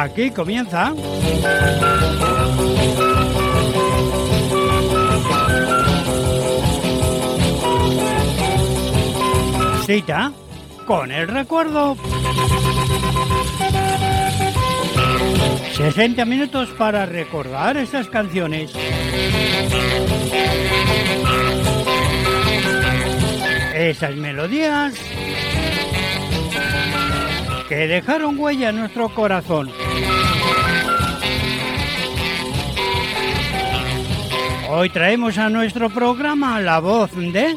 Aquí comienza. Cita con el recuerdo. 60 minutos para recordar estas canciones. Esas melodías que dejaron huella en nuestro corazón. Hoy traemos a nuestro programa la voz de...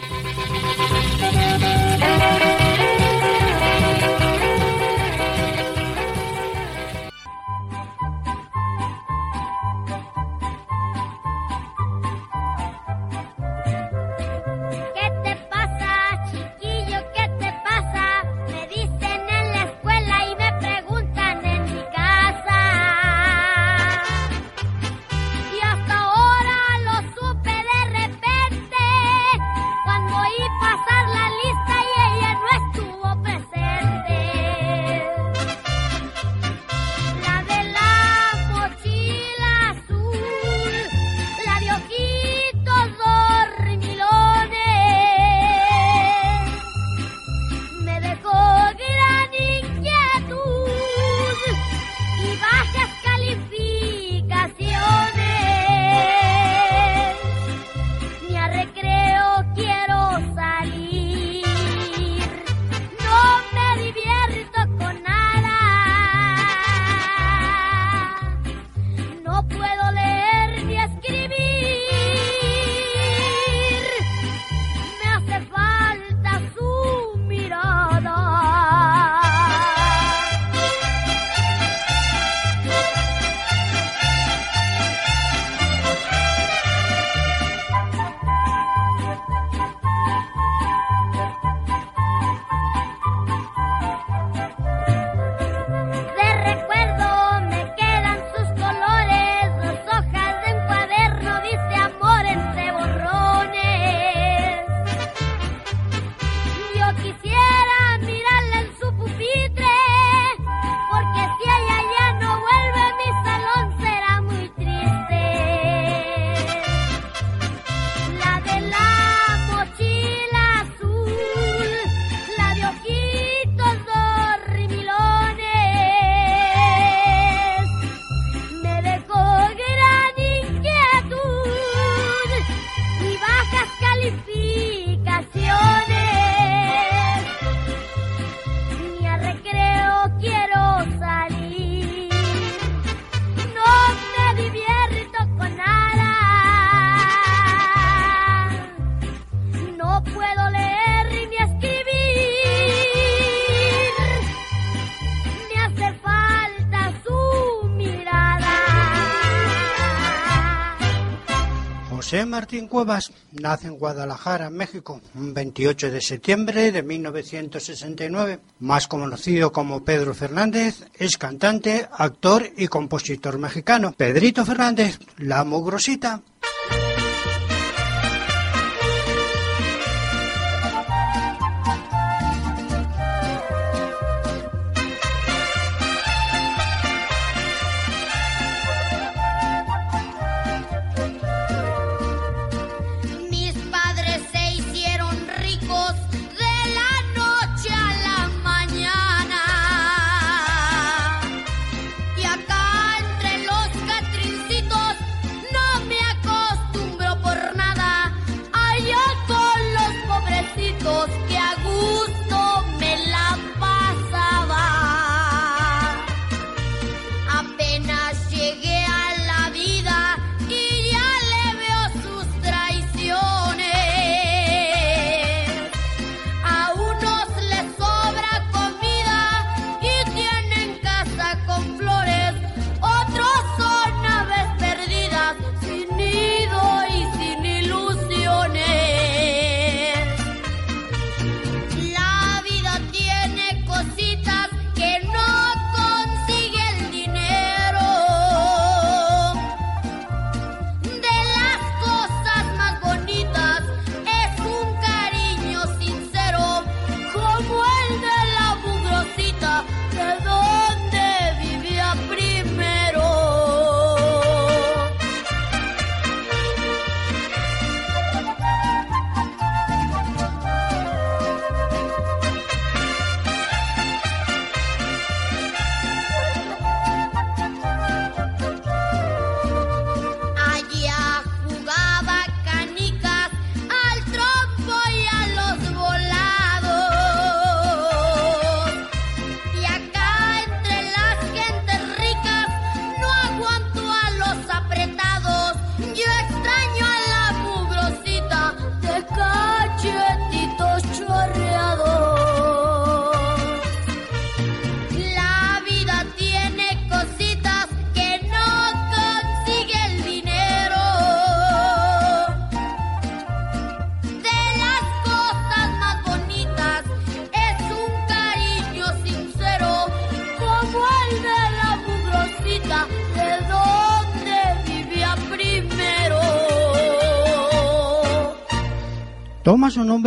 Martín Cuevas nace en Guadalajara, México, un 28 de septiembre de 1969. Más conocido como Pedro Fernández, es cantante, actor y compositor mexicano. Pedrito Fernández, la mugrosita.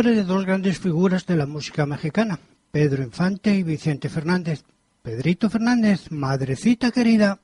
De dos grandes figuras de la música mexicana, Pedro Infante y Vicente Fernández. Pedrito Fernández, madrecita querida.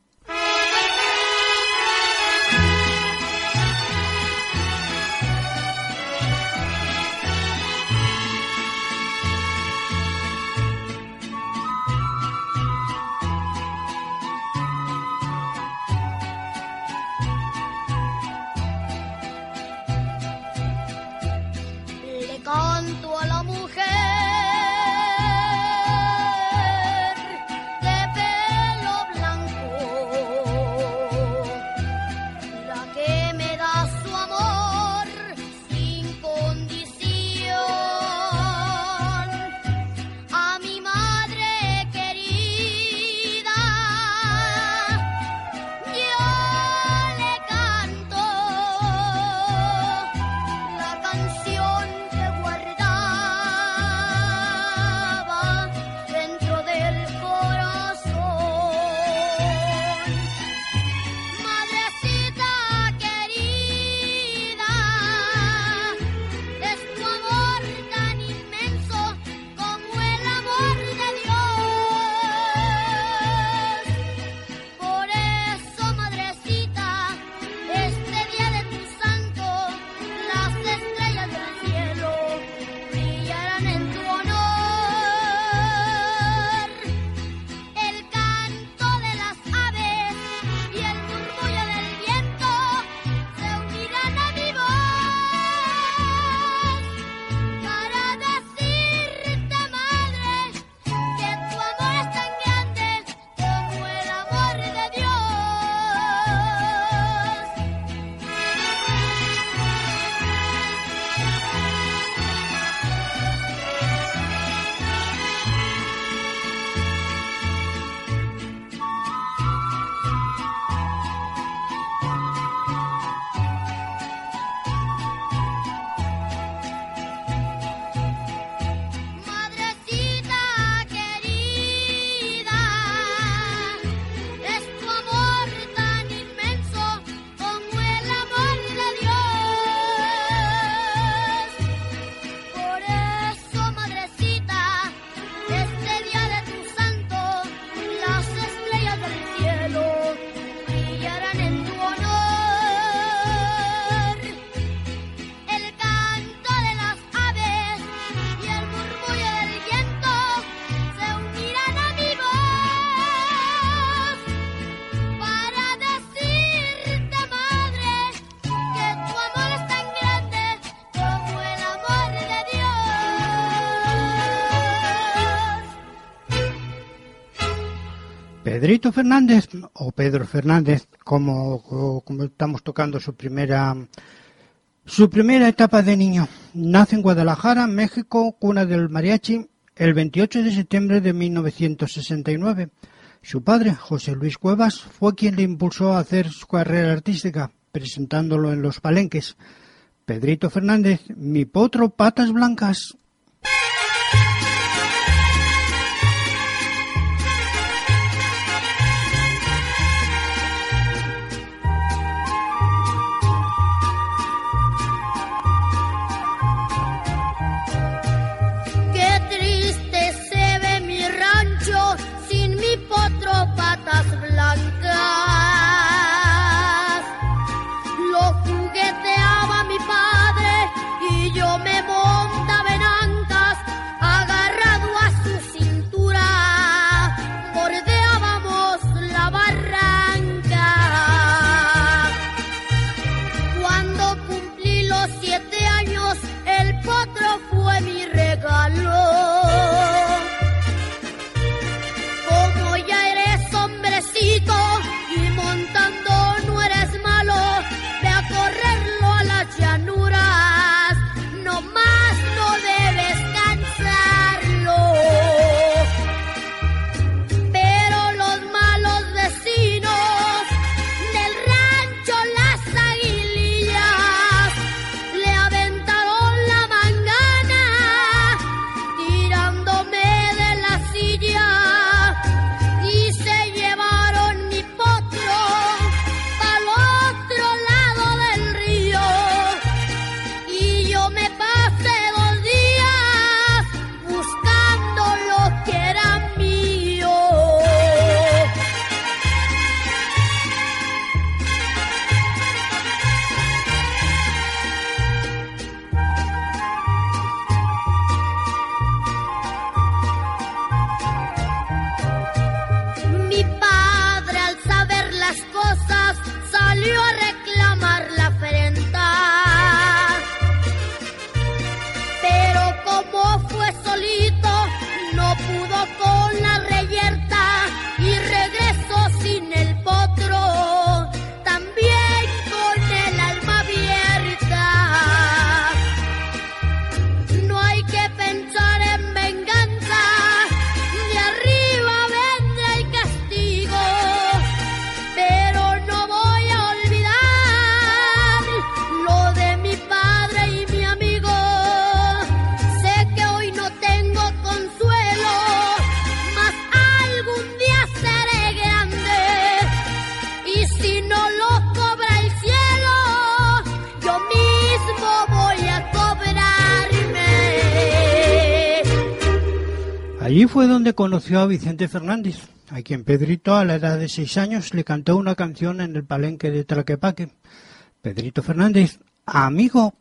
Pedrito Fernández o Pedro Fernández, como, estamos tocando su primera su primera etapa de niño, nace en Guadalajara, México, cuna del mariachi, el 28 de septiembre de 1969. Su padre, José Luis Cuevas, fue quien le impulsó a hacer su carrera artística, presentándolo en los palenques. Pedrito Fernández, mi potro patas blancas. Conoció a Vicente Fernández, a quien Pedrito a la edad de seis años le cantó una canción en el palenque de Traquepaque. Pedrito Fernández, amigo,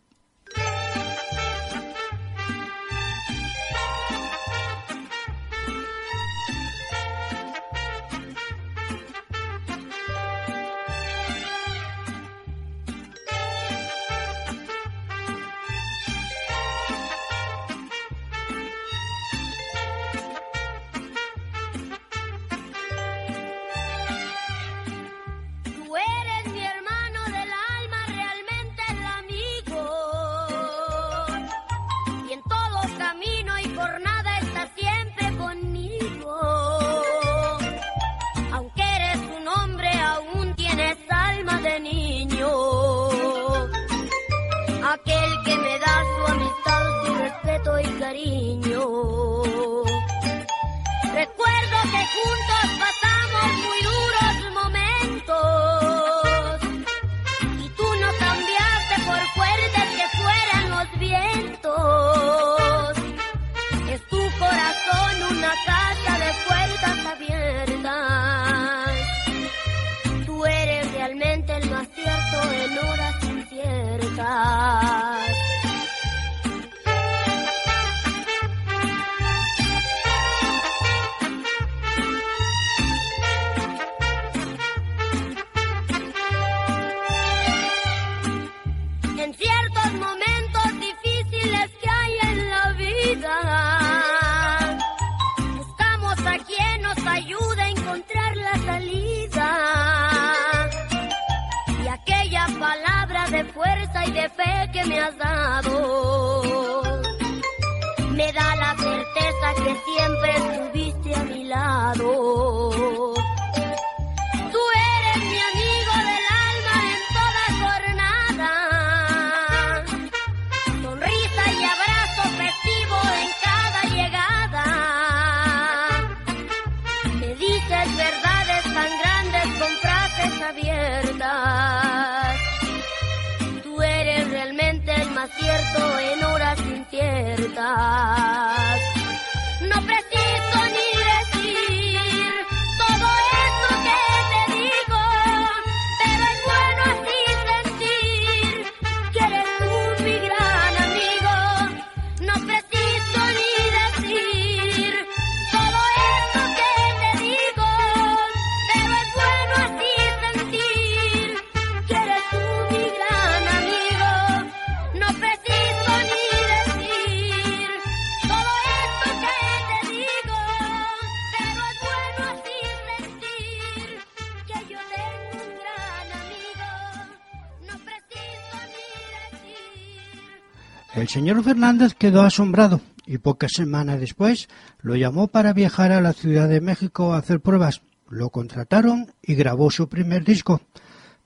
señor Fernández quedó asombrado y pocas semanas después lo llamó para viajar a la Ciudad de México a hacer pruebas. Lo contrataron y grabó su primer disco.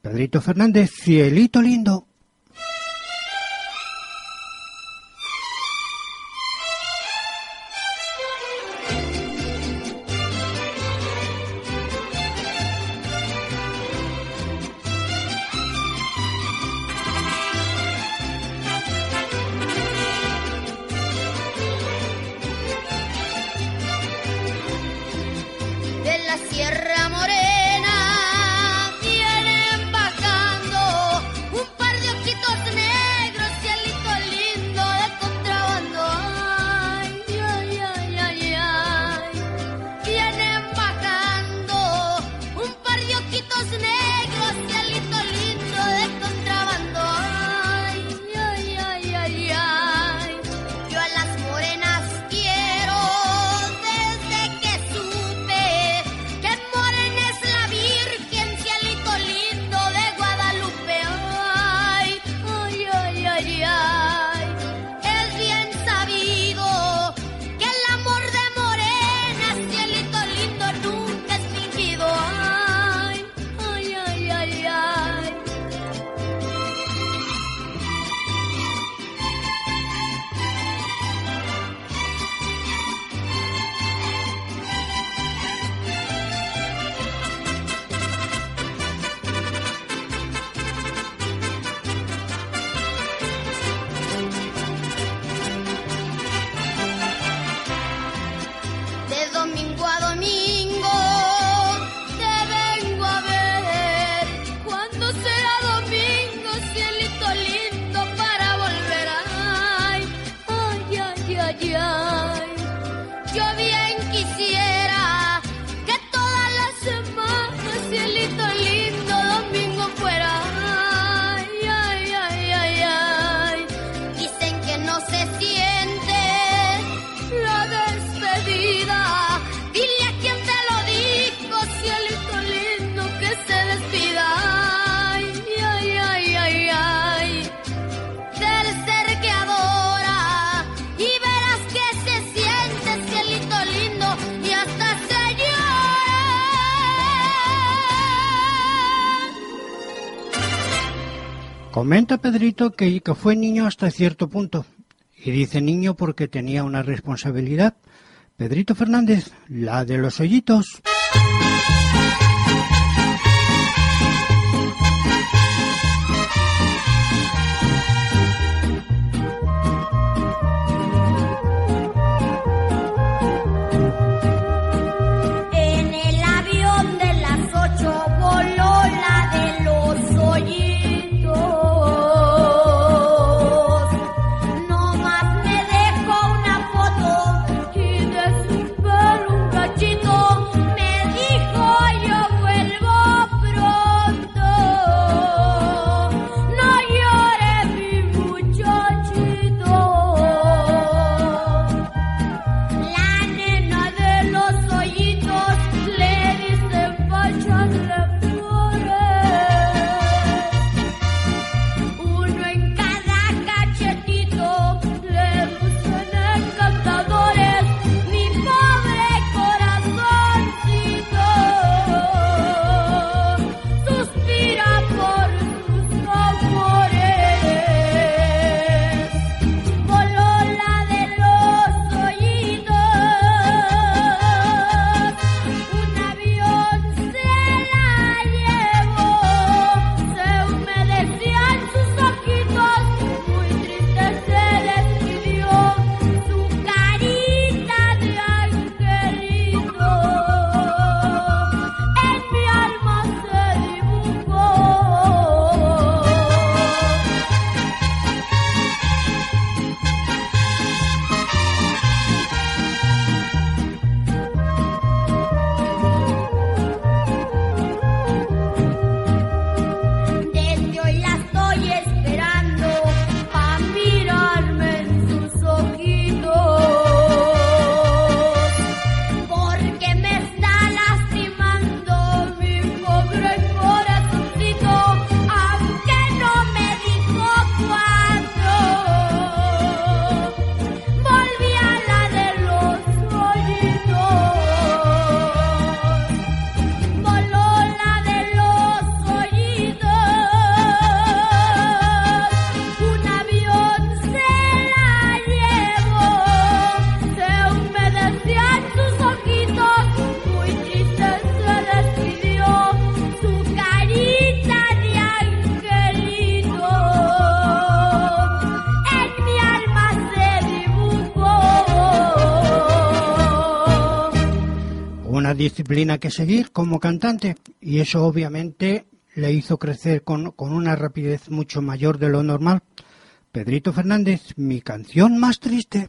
Pedrito Fernández, Cielito Lindo. Pedrito que, fue niño hasta cierto punto. Y dice niño porque tenía una responsabilidad. Pedrito Fernández, la de los hoyitos. Disciplina que seguir como cantante y eso obviamente le hizo crecer con, con una rapidez mucho mayor de lo normal. Pedrito Fernández, mi canción más triste.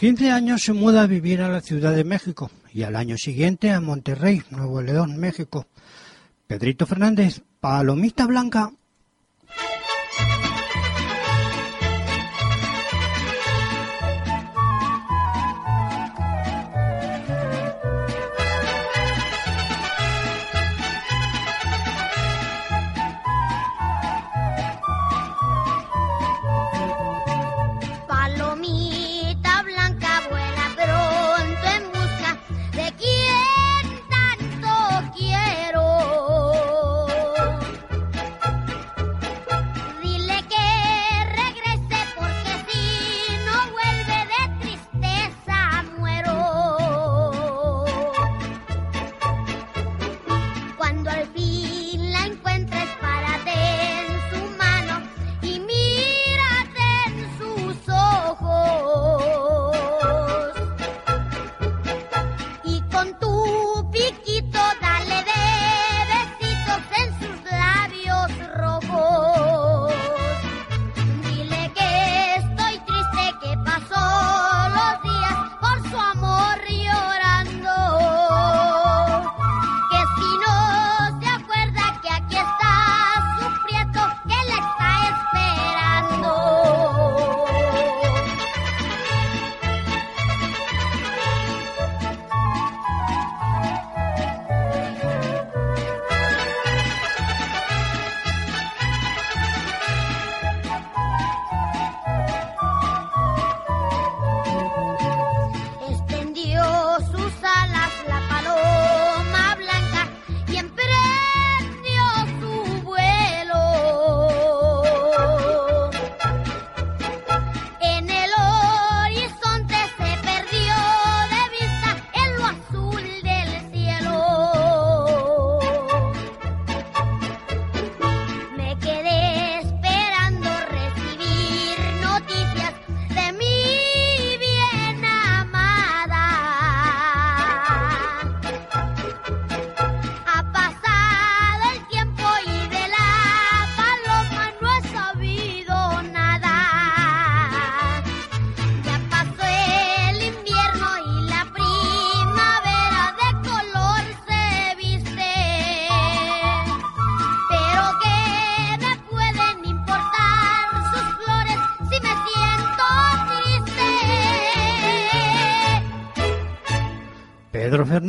15 años se muda a vivir a la Ciudad de México y al año siguiente a Monterrey, Nuevo León, México. Pedrito Fernández, palomita blanca.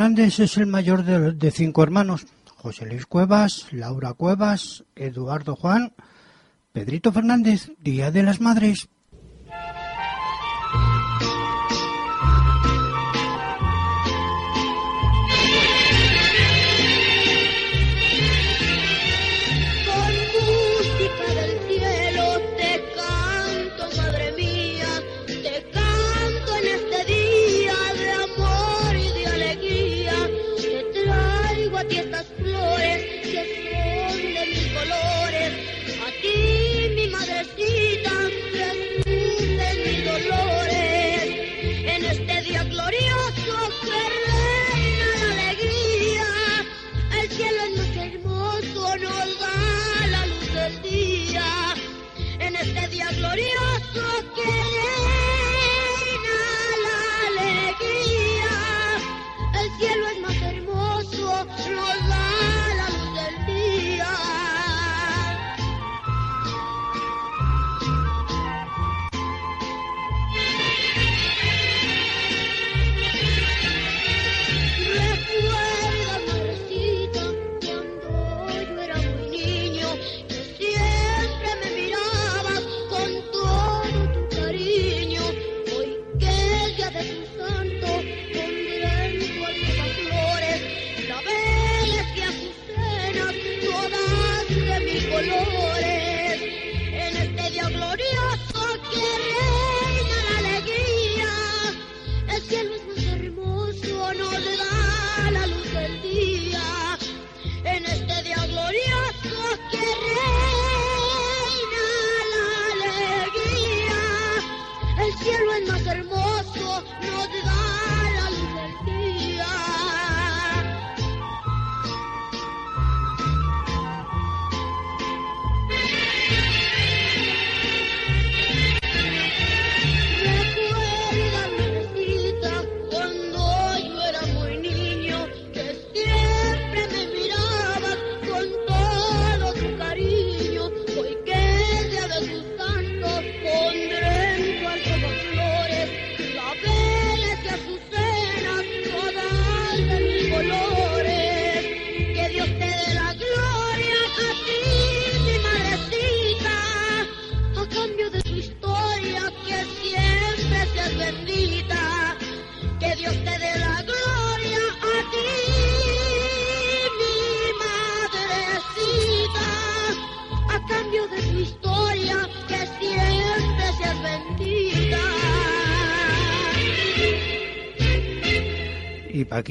Fernández es el mayor de, cinco hermanos. José Luis Cuevas, Laura Cuevas, Eduardo Juan, Pedrito Fernández, Día de las Madres.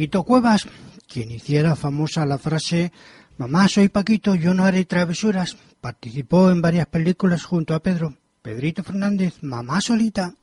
Paquito Cuevas, quien hiciera famosa la frase Mamá, soy Paquito, yo no haré travesuras. Participó en varias películas junto a Pedro. Pedrito Fernández, Mamá Solita.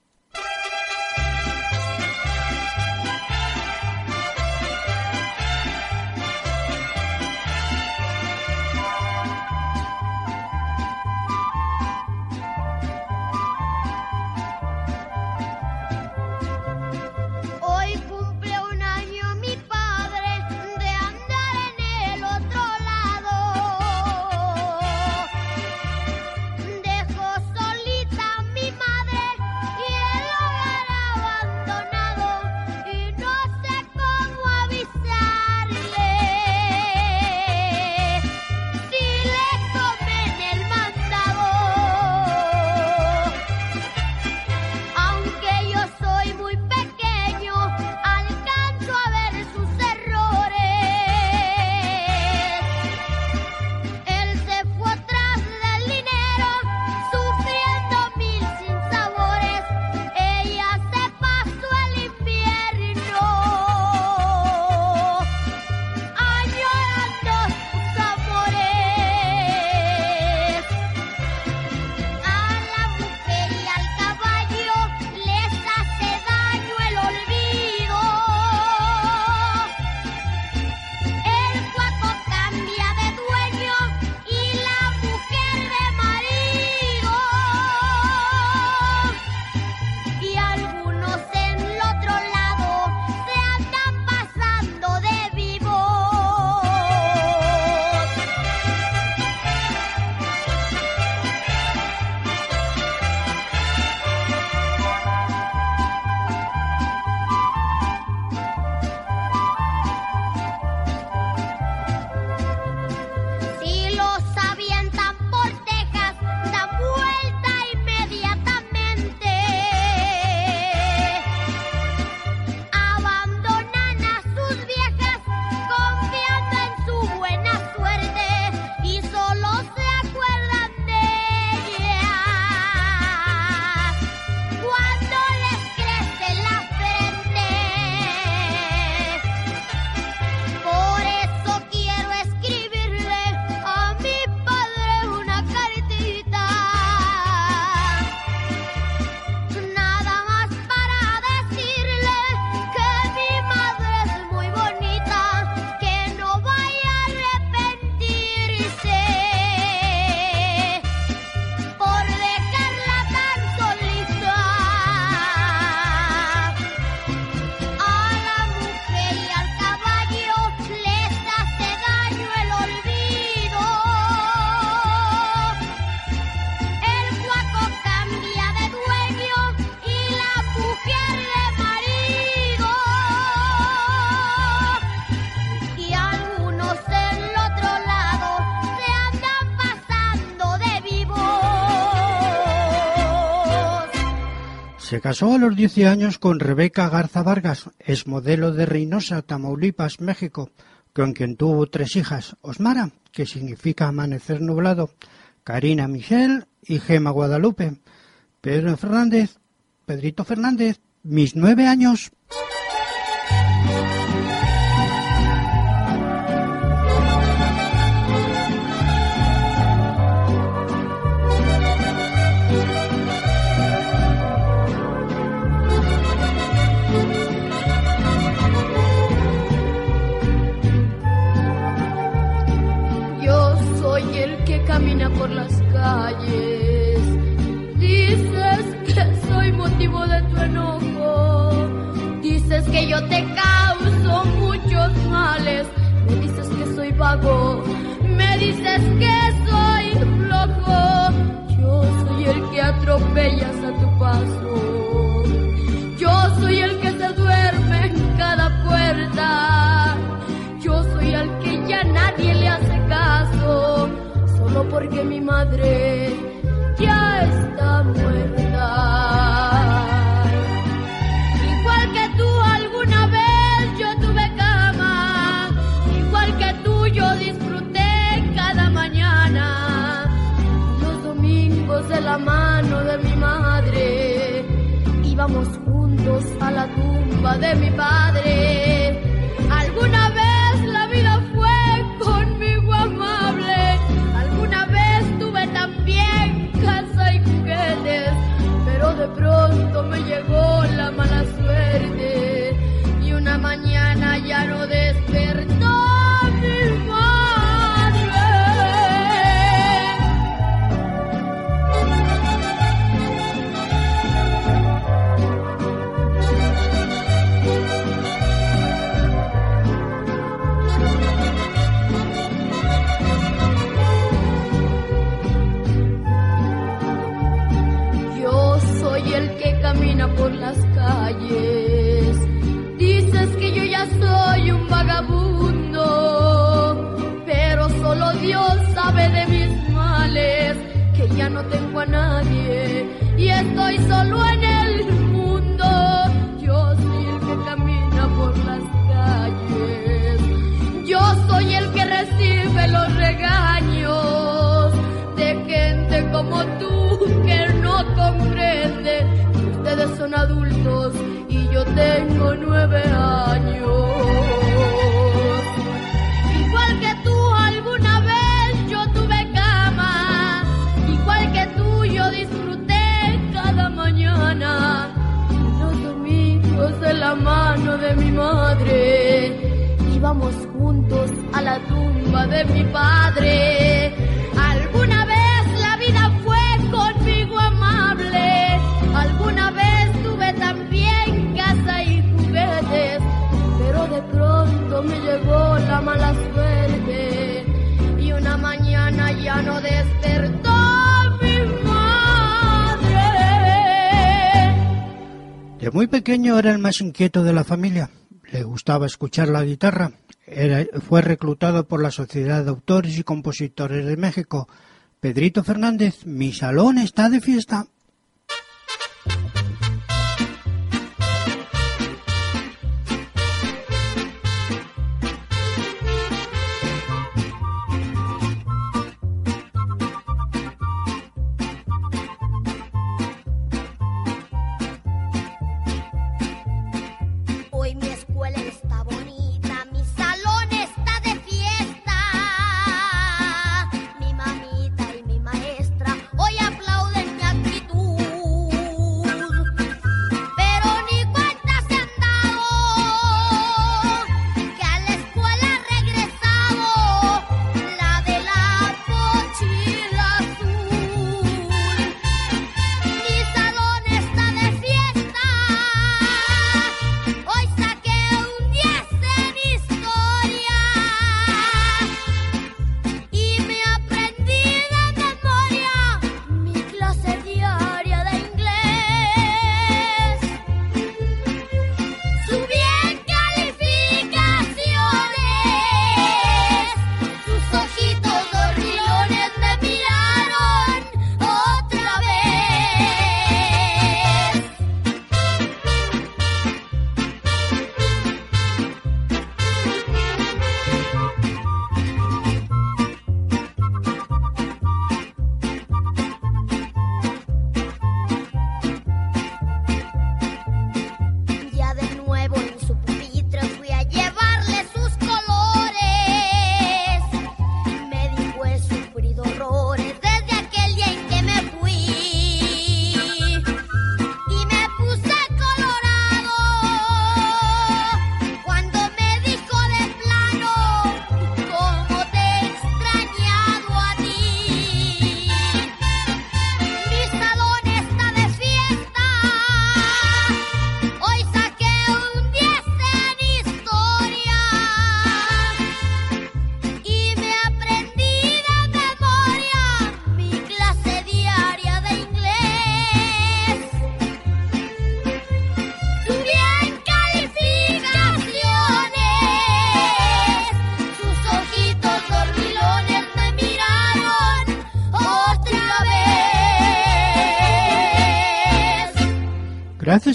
Se casó a los 10 años con Rebeca Garza Vargas, es modelo de Reynosa, Tamaulipas, México, con quien tuvo tres hijas, Osmara, que significa amanecer nublado, Karina Michelle y Gema Guadalupe. Pedro Fernández, Pedrito Fernández, mis nueve años. Que yo te causo muchos males. Me dices que soy vago. Me dices que soy flojo. Yo soy el que atropellas a tu paso. Yo soy el que se duerme en cada puerta. Yo soy el que ya nadie le hace caso porque mi madre de mi padre solo en el mundo. Yo soy el que camina por las calles, yo soy el que recibe los regaños de gente como tú que no comprende ustedes son adultos y yo tengo nueve años. Íbamos juntos a la tumba de mi padre. Alguna vez la vida fue conmigo amable, alguna vez tuve también casa y juguetes, pero de pronto me llegó la mala suerte y una mañana ya no despertó. De muy pequeño era el más inquieto de la familia. Le gustaba escuchar la guitarra. Era- fue reclutado por la Sociedad de Autores y Compositores de México. Pedrito Fernández, mi salón está de fiesta.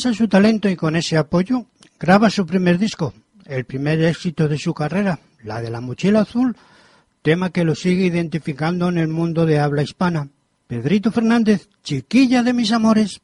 Gracias su talento y con ese apoyo, graba su primer disco, el primer éxito de su carrera, la de la mochila azul, tema que lo sigue identificando en el mundo de habla hispana. Pedrito Fernández, chiquilla de mis amores.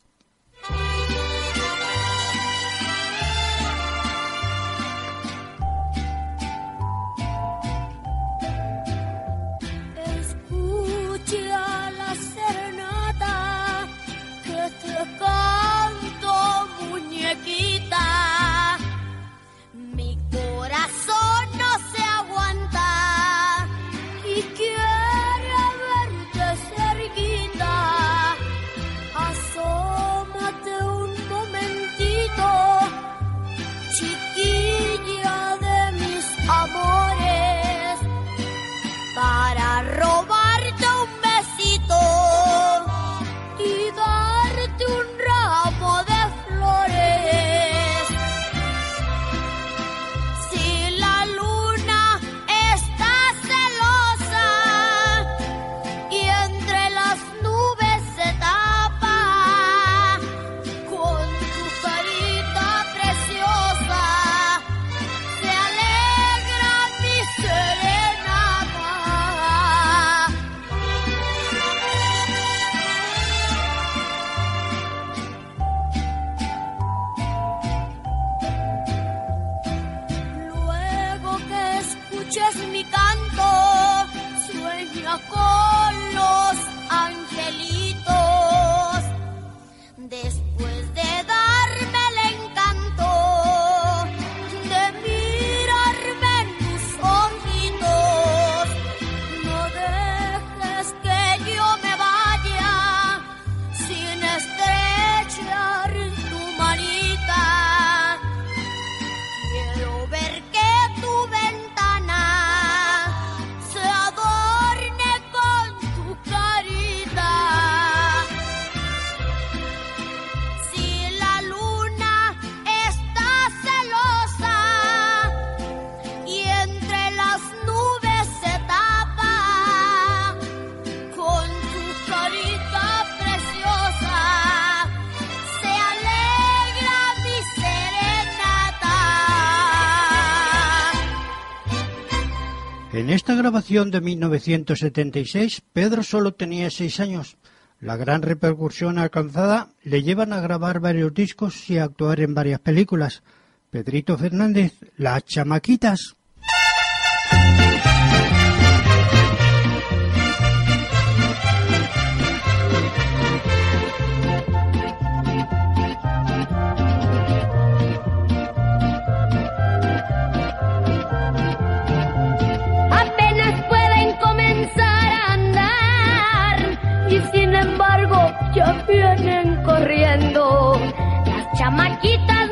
publicación de 1976, Pedro solo tenía seis años. La gran repercusión alcanzada le llevan a grabar varios discos y a actuar en varias películas. Pedrito Fernández, Las Chamaquitas. ya vienen corriendo las chamaquitas.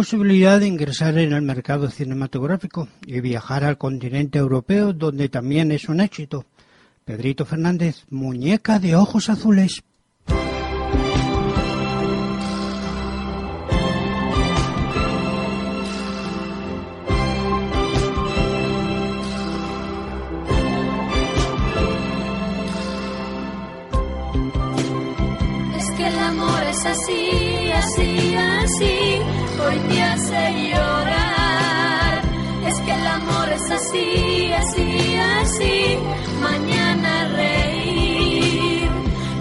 posibilidad de ingresar en el mercado cinematográfico y viajar al continente europeo, donde también es un éxito. Pedrito Fernández, muñeca de ojos azules. Es que el amor es así, así, así hoy te hace llorar. Es que el amor es así, así, así. Mañana reír.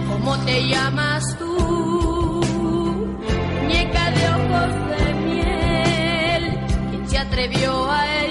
¿Cómo te llamas tú? Muñeca de ojos de miel. ¿Quién se atrevió a él?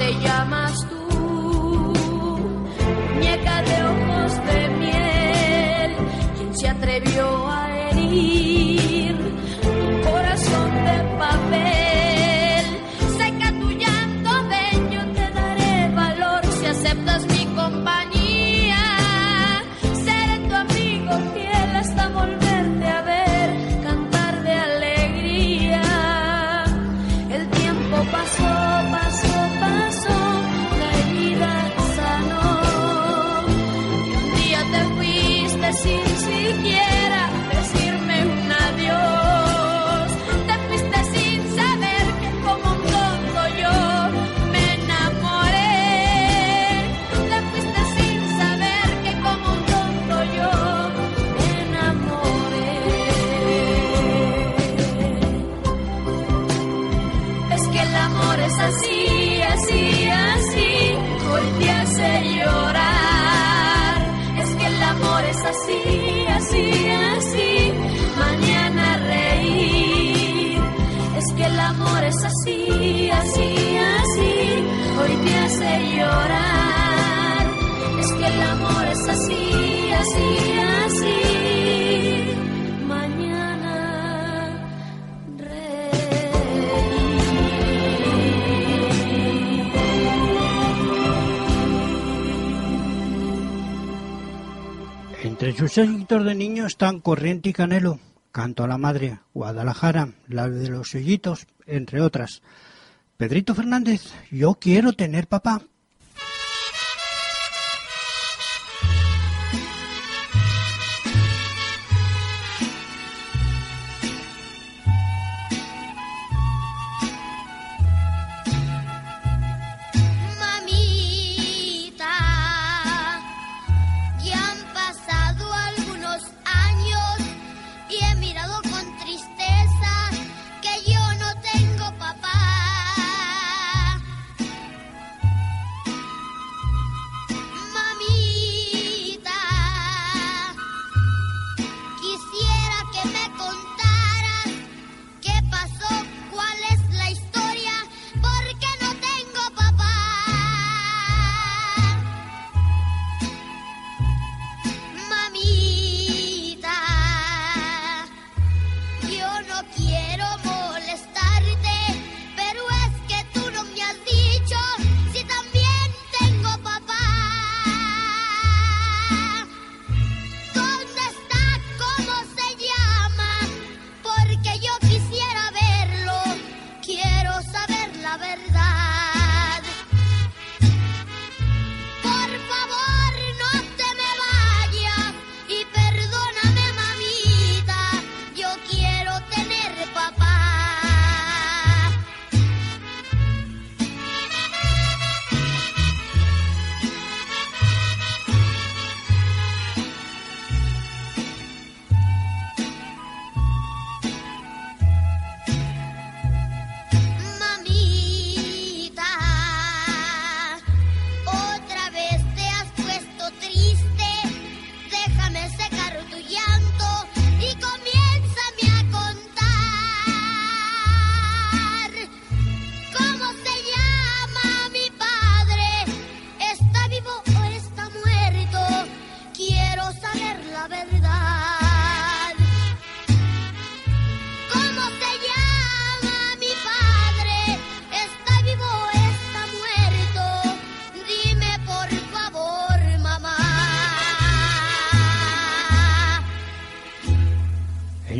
te llama. es tan corriente y canelo, Canto a la Madre, Guadalajara, la de los hoyitos, entre otras. Pedrito Fernández, yo quiero tener papá.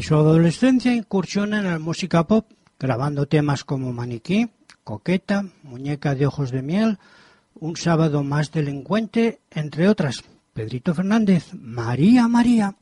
En su adolescencia incursiona en la música pop, grabando temas como Maniquí, Coqueta, Muñeca de Ojos de Miel, Un Sábado Más Delincuente, entre otras. Pedrito Fernández, María María.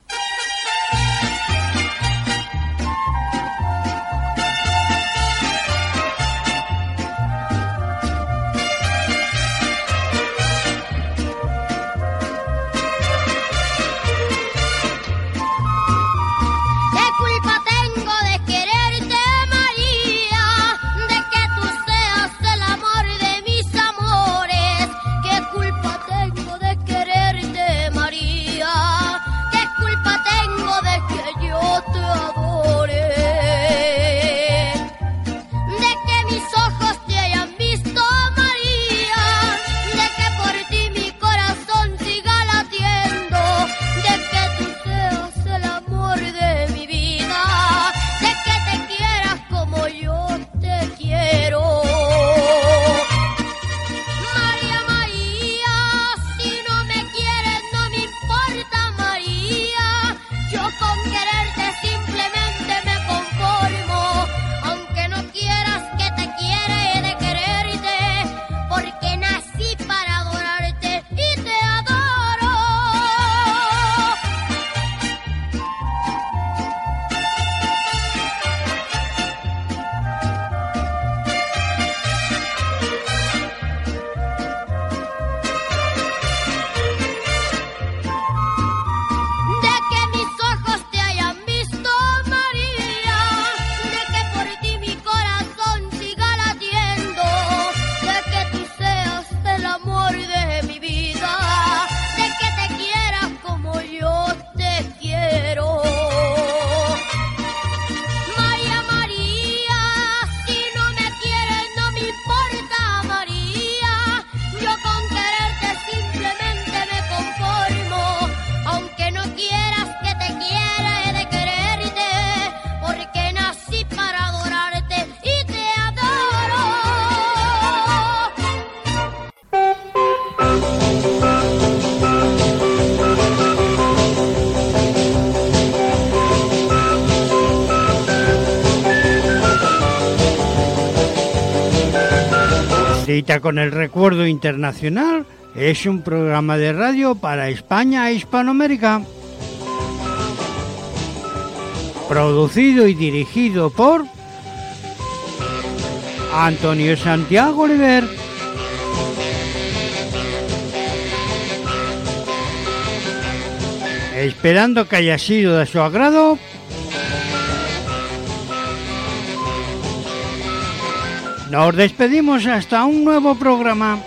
Cita con el Recuerdo Internacional es un programa de radio para España e Hispanoamérica. Producido y dirigido por Antonio Santiago Oliver. Esperando que haya sido de su agrado. Nos despedimos hasta un nuevo programa.